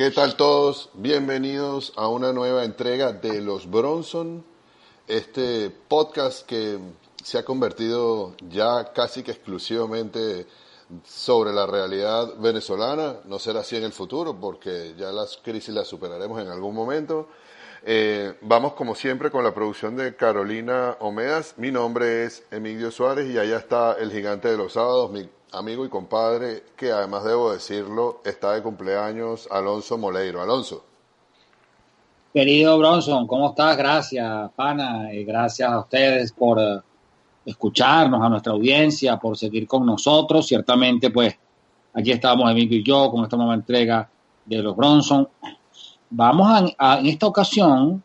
¿Qué tal todos? Bienvenidos a una nueva entrega de Los Bronson, este podcast que se ha convertido ya casi que exclusivamente sobre la realidad venezolana. No será así en el futuro porque ya las crisis las superaremos en algún momento. Eh, vamos como siempre con la producción de Carolina Omedas. Mi nombre es Emilio Suárez y allá está el gigante de los sábados, mi amigo y compadre, que además debo decirlo, está de cumpleaños, Alonso Moleiro. Alonso. Querido Bronson, ¿cómo estás? Gracias, pana, y gracias a ustedes por eh, escucharnos, a nuestra audiencia, por seguir con nosotros. Ciertamente, pues, aquí estamos Emilio y yo con esta nueva entrega de los Bronson. Vamos a, en esta ocasión,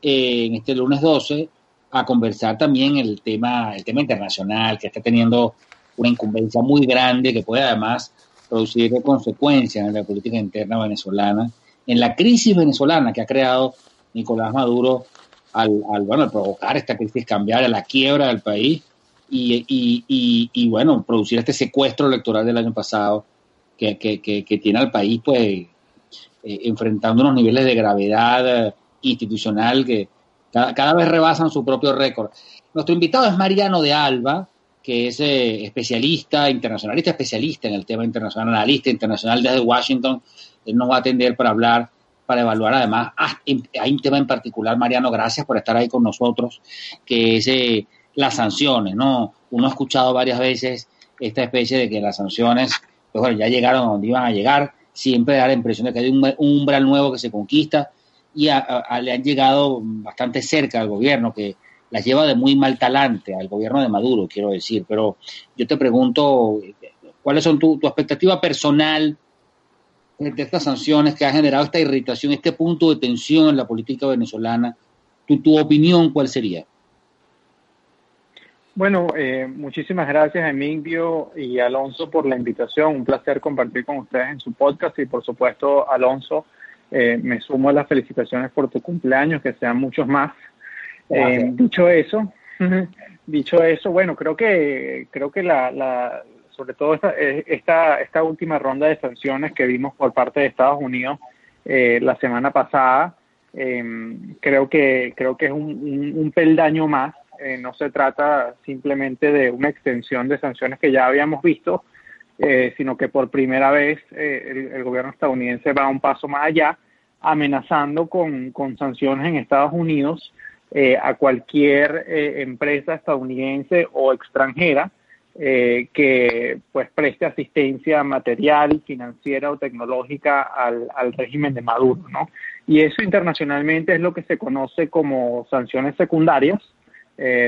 eh, en este lunes 12, a conversar también el tema, el tema internacional que está teniendo una incumbencia muy grande que puede además producir consecuencias en la política interna venezolana, en la crisis venezolana que ha creado Nicolás Maduro al, bueno, provocar esta crisis cambiaria, la quiebra del país y, bueno, producir este secuestro electoral del año pasado que, tiene al país pues eh, enfrentando unos niveles de gravedad eh, institucional que cada, cada, vez rebasan su propio récord. Nuestro invitado es Mariano de Alba, que es eh, especialista, internacionalista especialista en el tema internacional, analista internacional desde Washington. Él nos va a atender para hablar, para evaluar además. Ah, hay un tema en particular, Mariano, gracias por estar ahí con nosotros, que es eh, las sanciones, ¿no? Uno ha escuchado varias veces esta especie de que las sanciones, pues bueno, ya llegaron a donde iban a llegar, siempre da la impresión de que hay un, umbral nuevo que se conquista y le han llegado bastante cerca al gobierno, que las lleva de muy mal talante al gobierno de Maduro, quiero decir. Pero yo te pregunto, ¿cuáles son tu, expectativa personal de estas sanciones que ha generado esta irritación, este punto de tensión en la política venezolana? ¿Tu, tu opinión cuál sería? Bueno, eh, muchísimas gracias Emilio y Alonso por la invitación. Un placer compartir con ustedes en su podcast y por supuesto, Alonso, eh, me sumo a las felicitaciones por tu cumpleaños, que sean muchos más. Eh, dicho eso, dicho eso, bueno, creo que creo que la, la sobre todo esta, eh, esta, esta última ronda de sanciones que vimos por parte de Estados Unidos eh, la semana pasada, em, creo que creo que es un, un, peldaño más. no se trata simplemente de una extensión de sanciones que ya habíamos visto, sino que por primera vez el, el, gobierno estadounidense va un paso más allá, amenazando con, con sanciones en Estados Unidos eh, a cualquier eh, empresa estadounidense o extranjera eh, que pues preste asistencia material, financiera o tecnológica al, al régimen de Maduro, ¿no? Y eso internacionalmente es lo que se conoce como sanciones secundarias,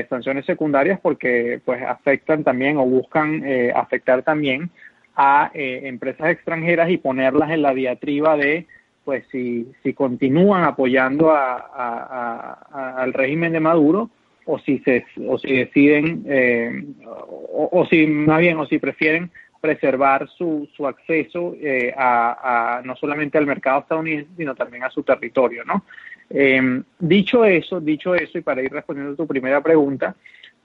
sanciones secundarias porque pues afectan también o buscan afectar también a empresas extranjeras y ponerlas en la diatriba de pues si, si continúan apoyando a, al régimen de Maduro o si se o si deciden eh, o, si más bien o si prefieren preservar su, su acceso eh, a, no solamente al mercado estadounidense sino también a su territorio no em, dicho eso dicho eso y para ir respondiendo a tu primera pregunta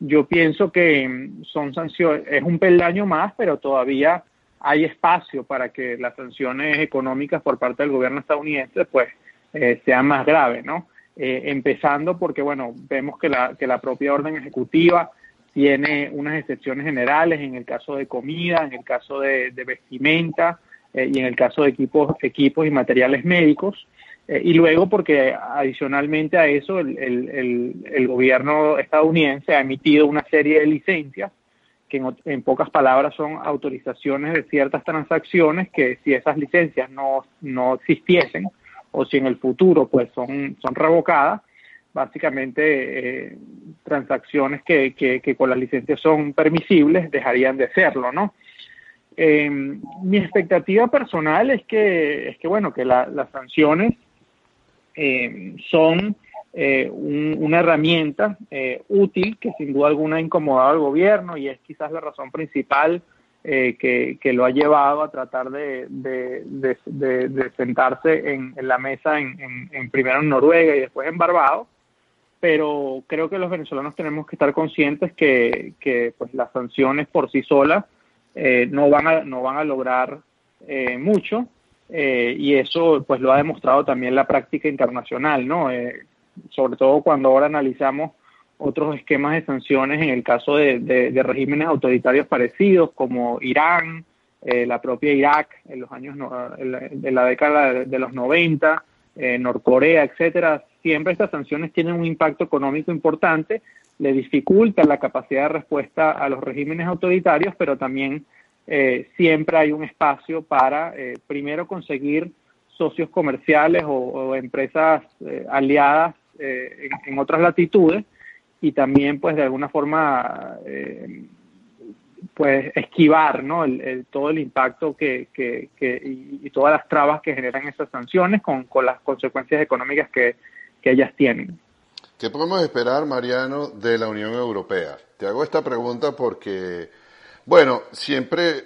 yo pienso que son sanciones es un peldaño más pero todavía hay espacio para que las sanciones económicas por parte del gobierno estadounidense pues eh, sean más graves, ¿no? Eh, empezando porque, bueno, vemos que la, que la propia orden ejecutiva tiene unas excepciones generales en el caso de comida, en el caso de, vestimenta eh, y en el caso de equipos, equipos y materiales médicos. y luego porque adicionalmente a eso el, el gobierno estadounidense ha emitido una serie de licencias que en, pocas palabras son autorizaciones de ciertas transacciones que si esas licencias no, no existiesen o si en el futuro pues son, son revocadas, básicamente eh, transacciones que, que, con las licencias son permisibles dejarían de serlo, ¿no? Em, mi expectativa personal es que, es que bueno, que las sanciones eh, son eh, una herramienta eh, útil que sin duda alguna ha incomodado al gobierno y es quizás la razón principal eh, que, lo ha llevado a tratar de, de, sentarse en, la mesa en, en, primero en Noruega y después en Barbados. Pero creo que los venezolanos tenemos que estar conscientes que, que pues las sanciones por sí solas no, van a, no van a lograr mucho y eso pues lo ha demostrado también la práctica internacional, ¿no? Sobre todo cuando ahora analizamos otros esquemas de sanciones en el caso de, regímenes autoritarios parecidos como Irán, eh, la propia Irak en los años de la década de, los 90, eh, Norcorea, etcétera, siempre estas sanciones tienen un impacto económico importante, le dificultan la capacidad de respuesta a los regímenes autoritarios, pero también eh, siempre hay un espacio para primero conseguir socios comerciales o, empresas aliadas en otras latitudes y también pues de alguna forma eh, pues esquivar ¿no? el, todo el impacto que, que, y, todas las trabas que generan esas sanciones con, con las consecuencias económicas que, que ellas tienen. ¿Qué podemos esperar, Mariano, de la Unión Europea? Te hago esta pregunta porque, bueno, siempre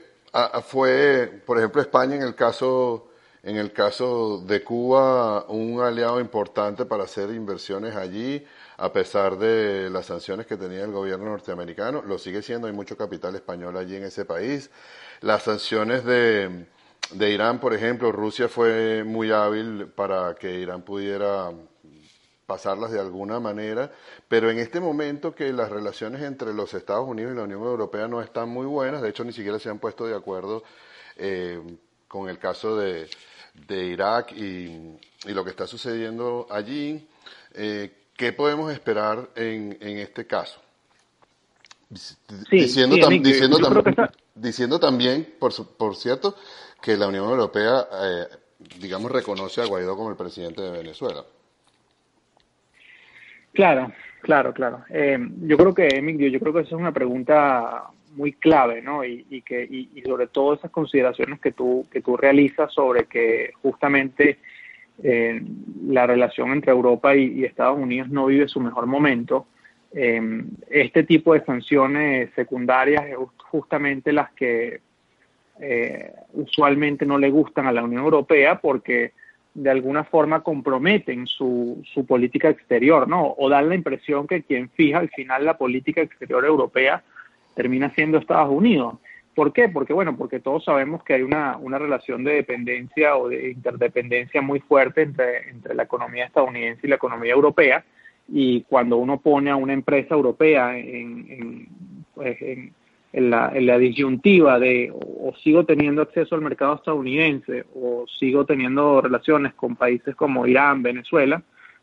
fue, por ejemplo, España en el caso en el caso de Cuba, un aliado importante para hacer inversiones allí a pesar de las sanciones que tenía el gobierno norteamericano, lo sigue siendo, hay mucho capital español allí en ese país. Las sanciones de, de Irán, por ejemplo, Rusia fue muy hábil para que Irán pudiera pasarlas de alguna manera, pero en este momento que las relaciones entre los Estados Unidos y la Unión Europea no están muy buenas, de hecho ni siquiera se han puesto de acuerdo eh, con el caso de, de Irak y, y, lo que está sucediendo allí, eh, ¿Qué podemos esperar en, en este caso? diciendo, diciendo, también, por, por cierto, que la Unión Europea, eh, digamos, reconoce a Guaidó como el presidente de Venezuela. Claro, claro, claro. Eh, yo creo que, Emilio, yo creo que esa es una pregunta muy clave, ¿no? Y, que y, sobre todo esas consideraciones que tú que tú realizas sobre que justamente eh, la relación entre Europa y, Estados Unidos no vive su mejor momento. Eh, este tipo de sanciones secundarias es justamente las que eh, usualmente no le gustan a la Unión Europea porque de alguna forma comprometen su, su política exterior, ¿no? O dan la impresión que quien fija al final la política exterior europea termina siendo Estados Unidos. ¿Por qué? Porque, bueno, porque todos sabemos que hay una, relación de dependencia o de interdependencia muy fuerte entre, la economía estadounidense y la economía europea. Y cuando uno pone a una empresa europea en, pues, la disyuntiva de o, sigo teniendo acceso al mercado estadounidense o sigo teniendo relaciones con países como Irán, Venezuela,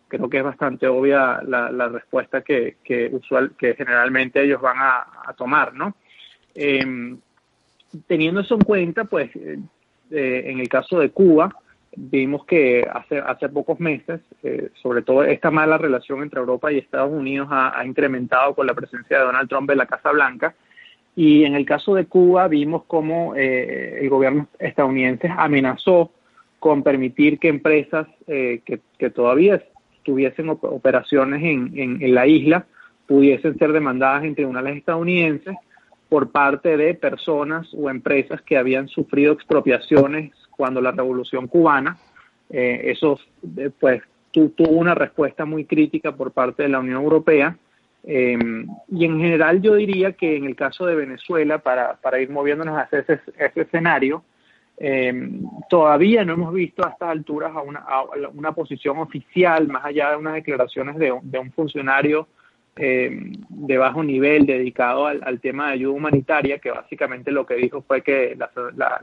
creo que es bastante obvia la, la respuesta que, que, usual, que generalmente ellos van a, tomar, ¿no? Eh, teniendo eso en cuenta, pues eh, eh, en el caso de Cuba, vimos que hace, hace pocos meses, eh, sobre todo esta mala relación entre Europa y Estados Unidos ha, incrementado con la presencia de Donald Trump en la Casa Blanca. Y en el caso de Cuba vimos cómo el gobierno estadounidense amenazó con permitir que empresas que, que, todavía tuviesen operaciones en, en, la isla pudiesen ser demandadas en tribunales estadounidenses por parte de personas o empresas que habían sufrido expropiaciones cuando la revolución cubana. Eh, eso eh, pues tuvo una respuesta muy crítica por parte de la Unión Europea. Em, y en general yo diría que en el caso de Venezuela, para, para ir moviéndonos hacia ese, ese escenario, em, todavía no hemos visto a estas alturas a una, a una posición oficial, más allá de unas declaraciones de, de un funcionario eh, de bajo nivel dedicado al, tema de ayuda humanitaria, que básicamente lo que dijo fue que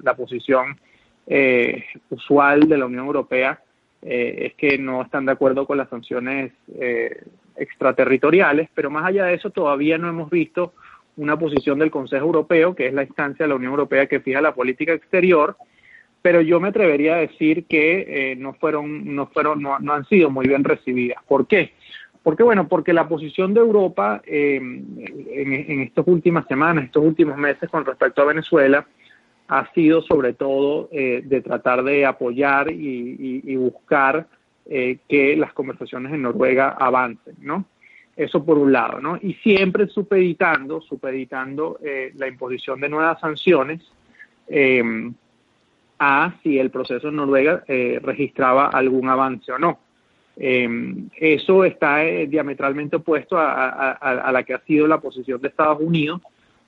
la, posición eh, usual de la Unión Europea eh, es que no están de acuerdo con las sanciones eh, extraterritoriales, pero más allá de eso todavía no hemos visto una posición del Consejo Europeo, que es la instancia de la Unión Europea que fija la política exterior, pero yo me atrevería a decir que no fueron, no fueron, no, han sido muy bien recibidas. ¿Por qué? ¿Por qué? Bueno, porque la posición de Europa eh, en, estas últimas semanas, estos últimos meses con respecto a Venezuela, ha sido sobre todo eh, de tratar de apoyar y, buscar eh, que las conversaciones en Noruega avancen, ¿no? Eso por un lado, ¿no? Y siempre supeditando, supeditando la imposición de nuevas sanciones a si el proceso en Noruega registraba algún avance o no. Eh, eso está eh, diametralmente opuesto a, la que ha sido la posición de Estados Unidos,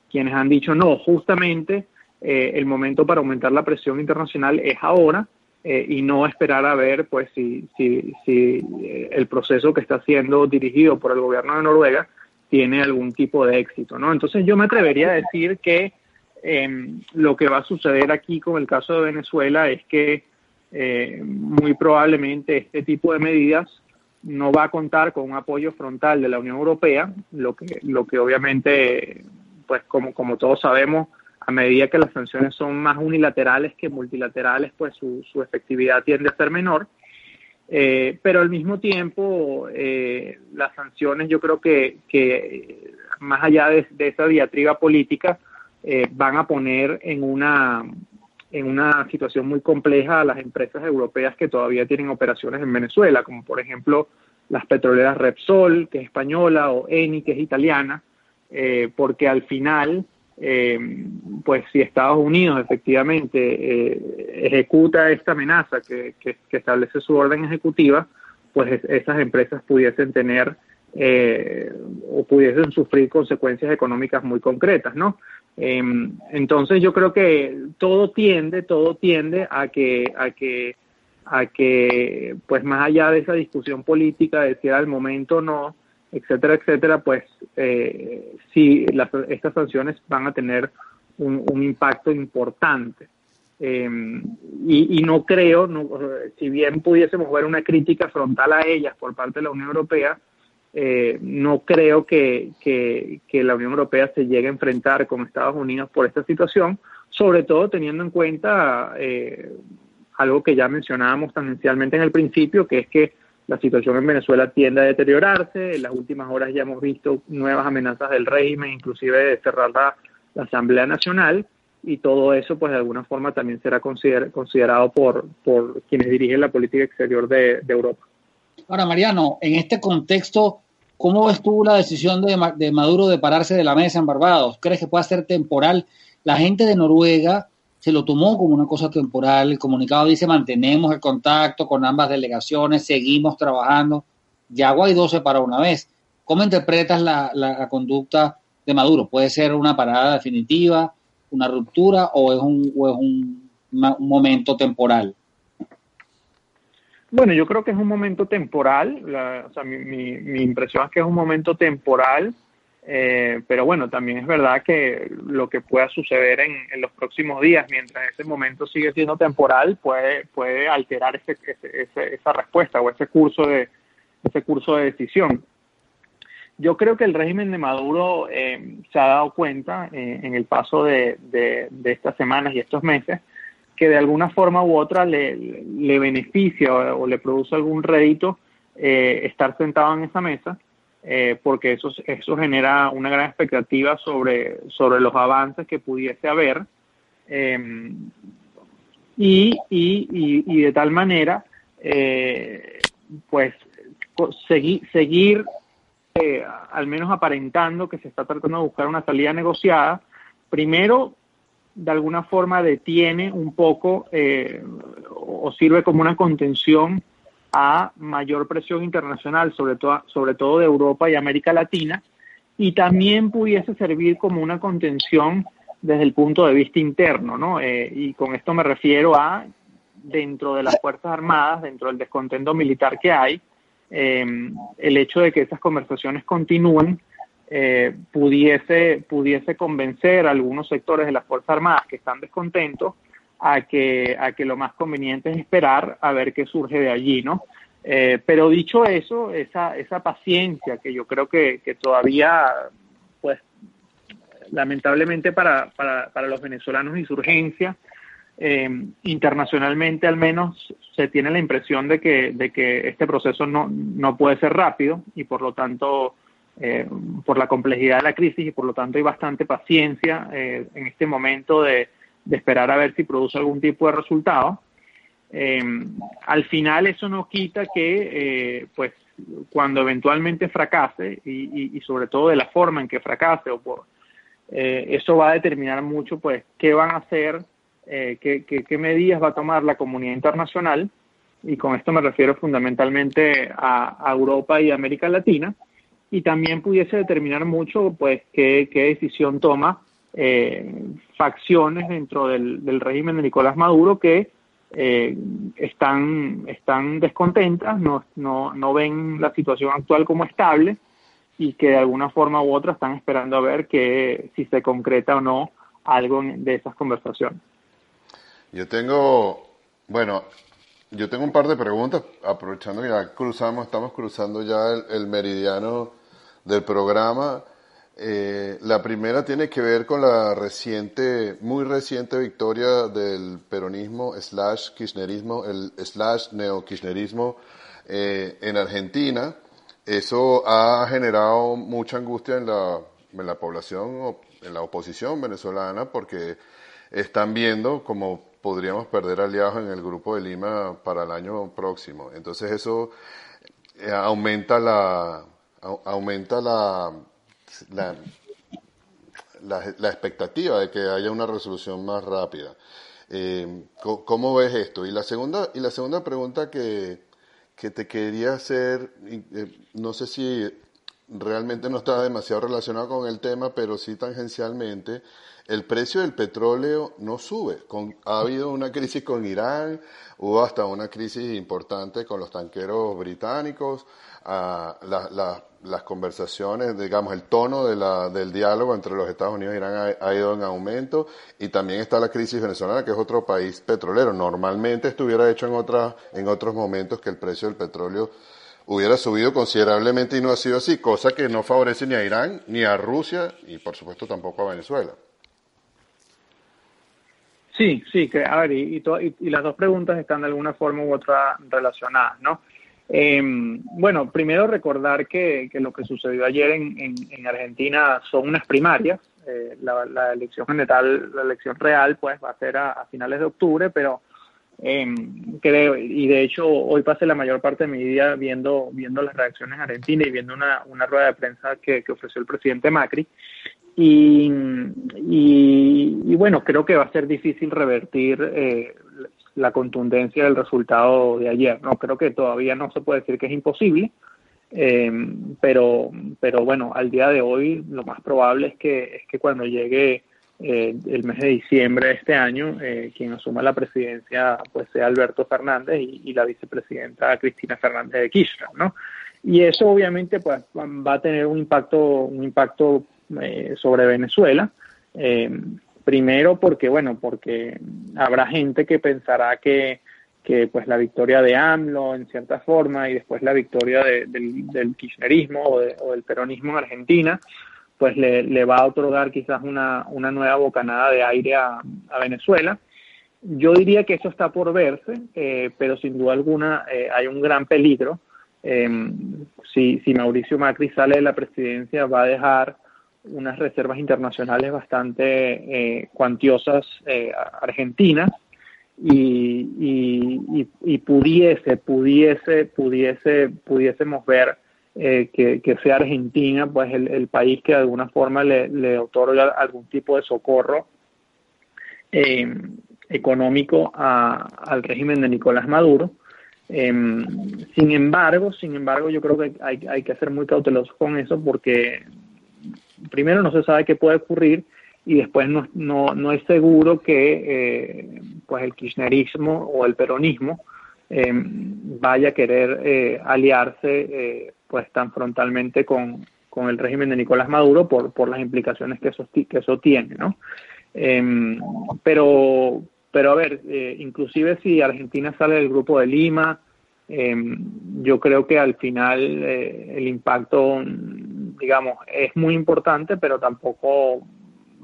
quienes han dicho no, justamente eh, el momento para aumentar la presión internacional es ahora y no esperar a ver pues si, si, si el proceso que está siendo dirigido por el gobierno de Noruega tiene algún tipo de éxito, ¿no? Entonces yo me atrevería a decir que em, lo que va a suceder aquí con el caso de Venezuela es que eh, muy probablemente este tipo de medidas no va a contar con un apoyo frontal de la Unión Europea, lo que, lo que obviamente, pues como, como todos sabemos, a medida que las sanciones son más unilaterales que multilaterales, pues su, efectividad tiende a ser menor. Eh, pero al mismo tiempo, eh, las sanciones yo creo que, más allá de, esa diatriba política, eh, van a poner en una, en una situación muy compleja a las empresas europeas que todavía tienen operaciones en Venezuela, como por ejemplo las petroleras Repsol, que es española, o Eni, que es italiana, porque al final, eh, pues si Estados Unidos efectivamente eh, ejecuta esta amenaza que, que, establece su orden ejecutiva, pues esas empresas pudiesen tener o pudiesen sufrir consecuencias económicas muy concretas, ¿no? Em, entonces yo creo que todo tiende, todo tiende a que, a que, a que, pues más allá de esa discusión política de si era el momento o no, etcétera, etcétera, pues eh, sí, estas sanciones van a tener un, impacto importante. Em, y, no creo, no, si bien pudiésemos ver una crítica frontal a ellas por parte de la Unión Europea, eh, no creo que, la Unión Europea se llegue a enfrentar con Estados Unidos por esta situación, sobre todo teniendo en cuenta eh, algo que ya mencionábamos tangencialmente en el principio, que es que la situación en Venezuela tiende a deteriorarse. En las últimas horas ya hemos visto nuevas amenazas del régimen, inclusive de cerrar la, Asamblea Nacional, y todo eso, pues de alguna forma también será considerado por, por quienes dirigen la política exterior de Europa. Ahora, Mariano, en este contexto, ¿cómo ves tú la decisión de, Maduro de pararse de la mesa en Barbados? ¿Crees que puede ser temporal? La gente de Noruega se lo tomó como una cosa temporal. El comunicado dice mantenemos el contacto con ambas delegaciones, seguimos trabajando. Ya Guaidó se paró una vez. ¿Cómo interpretas la, conducta de Maduro? ¿Puede ser una parada definitiva, una ruptura o es un, o es un momento temporal? Bueno, yo creo que es un momento temporal, o sea, mi, mi, impresión es que es un momento temporal, eh, pero bueno, también es verdad que lo que pueda suceder en, en, los próximos días, mientras ese momento sigue siendo temporal, puede, puede alterar ese, ese, esa respuesta o ese curso de, ese curso de decisión. Yo creo que el régimen de Maduro eh, se ha dado cuenta eh, en el paso de, de, estas semanas y estos meses que de alguna forma u otra le, le beneficia o, le produce algún rédito eh, estar sentado en esa mesa, eh, porque eso, eso genera una gran expectativa sobre, sobre los avances que pudiese haber. Em, y, y, y, de tal manera, eh, pues, seguir, seguir al menos aparentando que se está tratando de buscar una salida negociada, primero de alguna forma detiene un poco eh, o sirve como una contención a mayor presión internacional, sobre todo, sobre todo de Europa y América Latina, y también pudiese servir como una contención desde el punto de vista interno, ¿no? Eh, y con esto me refiero a dentro de las Fuerzas Armadas, dentro del descontento militar que hay, eh, el hecho de que esas conversaciones continúen eh, pudiese, pudiese convencer a algunos sectores de las Fuerzas Armadas que están descontentos a que, a que lo más conveniente es esperar a ver qué surge de allí, ¿no? Eh, pero dicho eso, esa, esa paciencia que yo creo que, que todavía, pues, lamentablemente para, para, para los venezolanos insurgencia, eh, internacionalmente al menos se tiene la impresión de que, de que este proceso no, no puede ser rápido y por lo tanto eh, por la complejidad de la crisis y por lo tanto hay bastante paciencia eh, en este momento de, esperar a ver si produce algún tipo de resultado. Eh, al final eso no quita que, pues, cuando eventualmente fracase y, sobre todo de la forma en que fracase o por, eso va a determinar mucho, pues, qué van a hacer, qué, qué medidas va a tomar la comunidad internacional y con esto me refiero fundamentalmente a, a Europa y América Latina y también pudiese determinar mucho pues qué, decisión toma eh, facciones dentro del, régimen de Nicolás Maduro que eh, están, están descontentas, no, no, no ven la situación actual como estable y que de alguna forma u otra están esperando a ver que si se concreta o no algo de esas conversaciones. Yo tengo, bueno, yo tengo un par de preguntas, aprovechando que ya cruzamos, estamos cruzando ya el meridiano del programa. Eh, la primera tiene que ver con la reciente, muy reciente victoria del peronismo slash kirchnerismo, el slash neokirchnerismo eh, en Argentina. Eso ha generado mucha angustia en la, en la población, en la oposición venezolana, porque están viendo como podríamos perder aliados en el Grupo de Lima para el año próximo. Entonces eso eh, aumenta la, aumenta la la, la, expectativa de que haya una resolución más rápida. Eh, ¿Cómo ves esto? Y la segunda, y la segunda pregunta que, que te quería hacer, eh, no sé si realmente no está demasiado relacionado con el tema, pero sí tangencialmente, el precio del petróleo no sube. Ha habido una crisis con Irán, hubo hasta una crisis importante con los tanqueros británicos, ah, las conversaciones, digamos, el tono del diálogo entre los Estados Unidos y Irán ha, ido en aumento y también está la crisis venezolana, que es otro país petrolero. Normalmente estuviera hecho en, otras, en otros momentos que el precio del petróleo hubiera subido considerablemente y no ha sido así, cosa que no favorece ni a Irán, ni a Rusia y por supuesto tampoco a Venezuela. Sí, sí, que, a ver, y, y, las dos preguntas están de alguna forma u otra relacionadas, ¿no? Em, bueno, primero recordar que, lo que sucedió ayer en, en, Argentina son unas primarias. Eh, la, elección general, la elección real, pues va a ser a finales de octubre, pero Em, creo, y de hecho hoy pasé la mayor parte de mi día viendo, viendo las reacciones en Argentina y viendo una, una rueda de prensa que, ofreció el presidente Macri. Y, y, bueno, creo que va a ser difícil revertir eh, la contundencia del resultado de ayer. No creo que todavía no se puede decir que es imposible, em, pero, pero bueno, al día de hoy lo más probable es que, es que cuando llegue eh, el mes de diciembre de este año, eh, quien asuma la presidencia pues sea Alberto Fernández y, la vicepresidenta Cristina Fernández de Kirchner, ¿no? Y eso obviamente pues va a tener un impacto, un impacto eh, sobre Venezuela. primero porque, bueno, porque habrá gente que pensará que, que pues la victoria de AMLO en cierta forma y después la victoria del, kirchnerismo o, o del peronismo en Argentina pues le, va a otorgar quizás una, una nueva bocanada de aire a, Venezuela. Yo diría que eso está por verse, eh, pero sin duda alguna eh, hay un gran peligro. Em, si, si Mauricio Macri sale de la presidencia, va a dejar unas reservas internacionales bastante eh, cuantiosas argentinas y, y, y, pudiese, pudiese, pudiese, pudiésemos ver eh, que, sea Argentina, pues el, país que de alguna forma le, otorga algún tipo de socorro eh, económico al régimen de Nicolás Maduro. Em, sin embargo, sin embargo, yo creo que hay, hay que ser muy cautelosos con eso porque primero no se sabe qué puede ocurrir y después no, no, no es seguro que eh, pues el kirchnerismo o el peronismo em, vaya a querer aliarse pues tan frontalmente con, el régimen de Nicolás Maduro por, por las implicaciones que eso, que eso tiene, ¿no? Em, pero, pero a ver, eh, inclusive si Argentina sale del grupo de Lima, em, yo creo que al final eh, el impacto, digamos, es muy importante, pero tampoco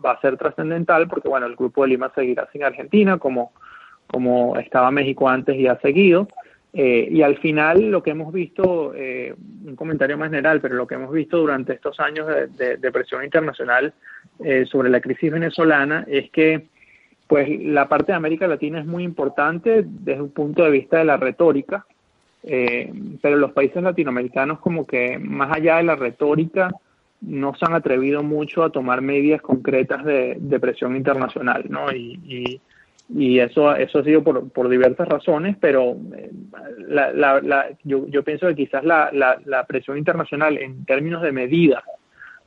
va a ser trascendental porque, bueno, el grupo de Lima seguirá sin Argentina como, como estaba México antes y ha seguido. Eh, y al final lo que hemos visto, eh, un comentario más general, pero lo que hemos visto durante estos años de, presión internacional eh, sobre la crisis venezolana es que pues la parte de América Latina es muy importante desde un punto de vista de la retórica, pero los países latinoamericanos como que más allá de la retórica no se han atrevido mucho a tomar medidas concretas de, presión internacional, ¿no? Eso eso ha sido por, por diversas razones, pero eh, la, la, yo, yo pienso que quizás la, la, presión internacional en términos de medidas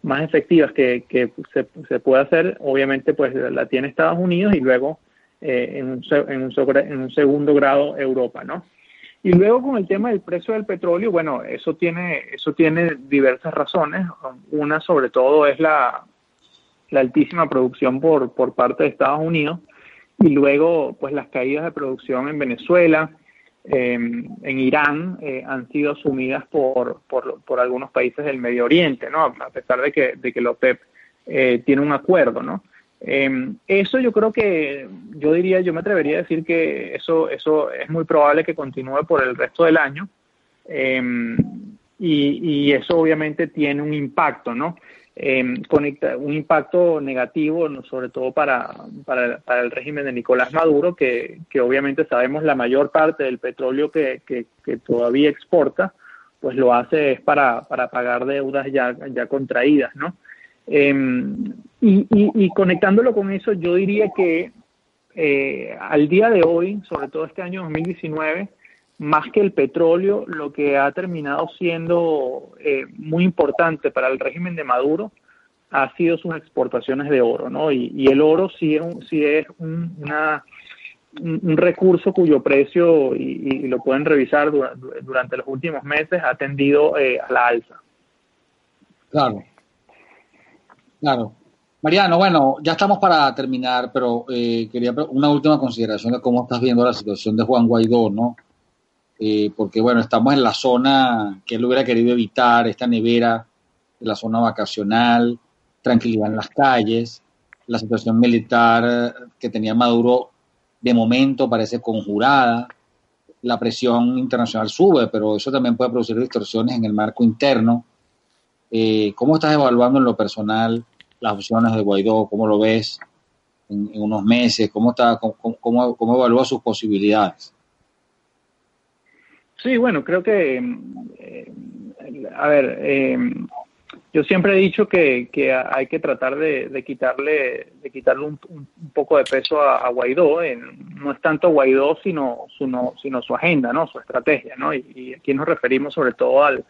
más efectivas que, que se, se puede hacer, obviamente pues la tiene Estados Unidos y luego en, un, en, un, en, un, segundo grado Europa, ¿no? Y luego con el tema del precio del petróleo, bueno, eso tiene, eso tiene diversas razones. Una sobre todo es la, la altísima producción por, por parte de Estados Unidos y luego pues las caídas de producción en Venezuela, em, en Irán eh, han sido asumidas por, por, por, algunos países del Medio Oriente, ¿no? A pesar de que, de que la OPEP eh, tiene un acuerdo, ¿no? Em, eso yo creo que, yo diría, yo me atrevería a decir que eso, eso es muy probable que continúe por el resto del año. Em, y, y, eso obviamente tiene un impacto, ¿no? Eh, conecta, un impacto negativo, sobre todo para, para, el régimen de Nicolás Maduro, que, que, obviamente sabemos la mayor parte del petróleo que, que, todavía exporta, pues lo hace es para, para pagar deudas ya, ya contraídas, ¿no? Em, y, y, conectándolo con eso, yo diría que eh, al día de hoy, sobre todo este año 2019, más que el petróleo, lo que ha terminado siendo eh, muy importante para el régimen de Maduro ha sido sus exportaciones de oro, ¿no? Y, el oro sí es un, sí es un, una, un recurso cuyo precio, y, lo pueden revisar durante los últimos meses, ha tendido eh, a la alza. Claro, claro. Mariano, bueno, ya estamos para terminar, pero eh, quería una última consideración de cómo estás viendo la situación de Juan Guaidó, ¿no? Eh, porque bueno, estamos en la zona que él hubiera querido evitar, esta nevera la zona vacacional, tranquilidad en las calles, la situación militar que tenía Maduro de momento parece conjurada, la presión internacional sube, pero eso también puede producir distorsiones en el marco interno. Eh, ¿Cómo estás evaluando en lo personal las opciones de Guaidó? ¿Cómo lo ves en, unos meses? ¿Cómo, está, cómo, cómo, cómo evalúa sus posibilidades? Sí, bueno, creo que, eh, a ver, eh, yo siempre he dicho que, que hay que tratar de, quitarle, de quitarle un, poco de peso a, Guaidó. no es tanto Guaidó, sino, sino, sino su agenda, ¿no? Su estrategia, ¿no? Y, aquí nos referimos sobre todo al,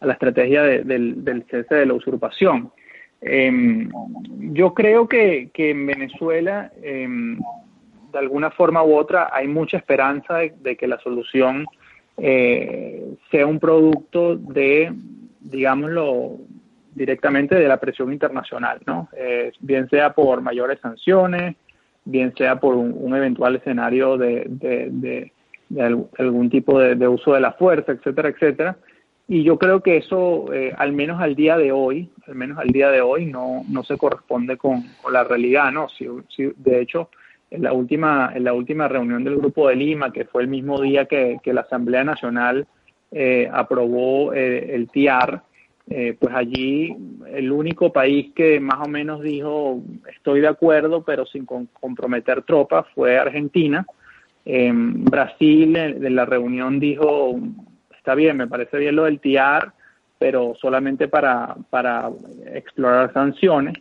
a la estrategia del, del cese de la usurpación. Em, yo creo que, que en Venezuela, em, de alguna forma u otra, hay mucha esperanza de que la solución eh, sea un producto de, digámoslo, directamente de la presión internacional, ¿no? Eh, bien sea por mayores sanciones, bien sea por un, eventual escenario de, de, algún tipo de, uso de la fuerza, etcétera, etcétera. Y yo creo que eso, eh, al menos al día de hoy, al menos al día de hoy, no, no se corresponde con, la realidad, ¿no? Si, si, de hecho, en la última, en la última reunión del Grupo de Lima, que fue el mismo día que, la Asamblea Nacional eh, aprobó eh, el TIAR, eh, pues allí el único país que más o menos dijo estoy de acuerdo, pero sin comprometer tropas, fue Argentina. Brasil en, la reunión dijo está bien, me parece bien lo del TIAR, pero solamente para, para explorar sanciones.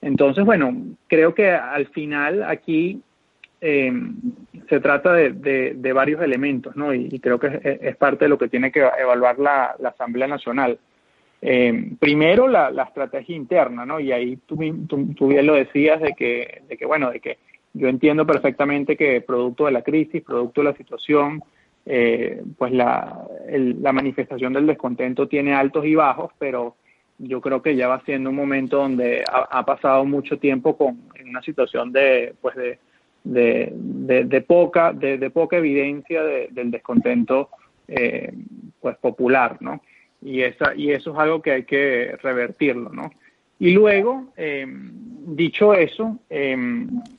Entonces, bueno, creo que al final aquí eh, se trata de, de, varios elementos, ¿no? Y, creo que es, parte de lo que tiene que evaluar la, Asamblea Nacional. Eh, primero, la, estrategia interna, ¿no? Y ahí tú, tú, bien lo decías de que, de que, bueno, de que yo entiendo perfectamente que producto de la crisis, producto de la situación, eh, pues la, la manifestación del descontento tiene altos y bajos, pero yo creo que ya va siendo un momento donde ha, ha pasado mucho tiempo con en una situación de, pues de, de, de, poca, de, poca evidencia del descontento eh, pues popular, ¿no? Y, esa, y eso es algo que hay que revertirlo, ¿no? Y luego, eh, dicho eso, eh,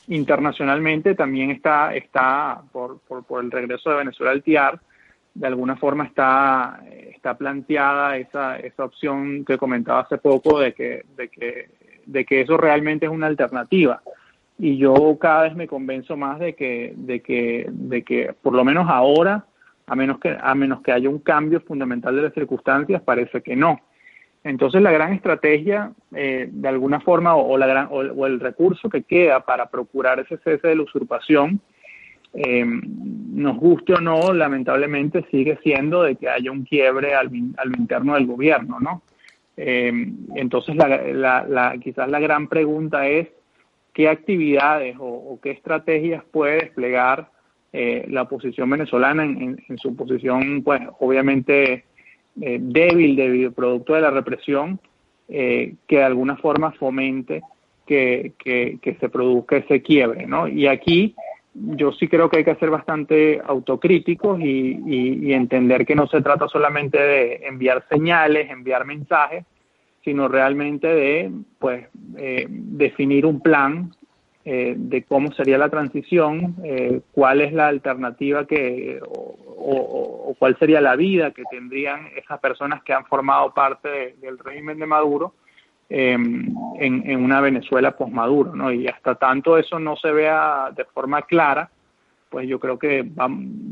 internacionalmente también está, está por, por, por, el regreso de Venezuela al TIAR, de alguna forma está, está planteada esa, esa opción que comentaba hace poco de que, de, que, de que eso realmente es una alternativa y yo cada vez me convenzo más de que, de que, de que por lo menos ahora, a menos que, a menos que haya un cambio fundamental de las circunstancias, parece que no. Entonces la gran estrategia, eh, de alguna forma, o, la gran, o, el recurso que queda para procurar ese cese de la usurpación, eh, nos guste o no, lamentablemente sigue siendo de que haya un quiebre al, al interno del gobierno, ¿no? Eh, entonces la, la, la, quizás la gran pregunta es qué actividades o, qué estrategias puede desplegar eh, la oposición venezolana en, su posición, pues obviamente eh, débil debido producto de la represión, que de alguna forma fomente que, que, se produzca ese quiebre, ¿no? Y aquí yo sí creo que hay que ser bastante autocríticos y, entender que no se trata solamente de enviar señales, enviar mensajes, sino realmente de pues eh, definir un plan eh, de cómo sería la transición, eh, cuál es la alternativa que o, cuál sería la vida que tendrían esas personas que han formado parte del régimen de Maduro Em, en, una Venezuela post-Maduro, ¿no? Y hasta tanto eso no se vea de forma clara, pues yo creo que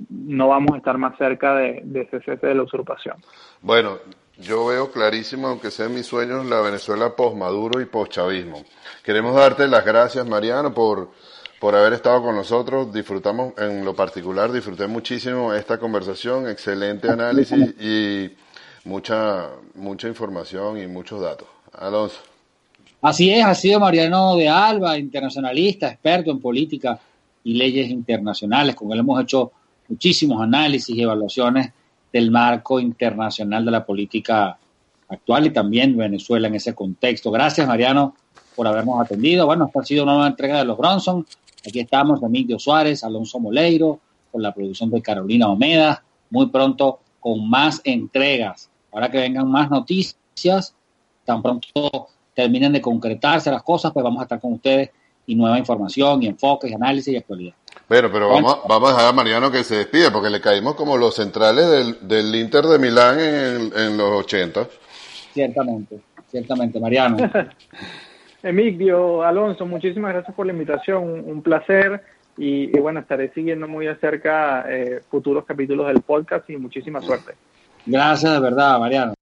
no vamos a estar más cerca de, ese cese de la usurpación. Bueno, yo veo clarísimo, aunque sea en mis sueños, la Venezuela post-Maduro y post-chavismo. Queremos darte las gracias, Mariano, por, por haber estado con nosotros. Disfrutamos, en lo particular, disfruté muchísimo esta conversación, excelente análisis y mucha, mucha información y muchos datos. Alonso. Así es, ha sido Mariano de Alba, internacionalista, experto en política y leyes internacionales. Con él hemos hecho muchísimos análisis y evaluaciones del marco internacional de la política actual y también Venezuela en ese contexto. Gracias, Mariano, por habernos atendido. Bueno, esta ha sido una nueva entrega de los Bronson. Aquí estamos, Emilio Suárez, Alonso Moleiro, con la producción de Carolina Omeda. Muy pronto con más entregas. Ahora que vengan más noticias, tan pronto terminen de concretarse las cosas, pues vamos a estar con ustedes y nueva información y enfoques análisis y actualidad. Bueno, pero vamos, vamos a dejar a Mariano que se despide, porque le caímos como los centrales del, del Inter de Milán en, en los 80. Ciertamente, ciertamente, Mariano. Emilio, Alonso, muchísimas gracias por la invitación, un, placer y, bueno, estaré siguiendo muy de cerca eh, futuros capítulos del podcast y muchísima suerte. Gracias de verdad, Mariano.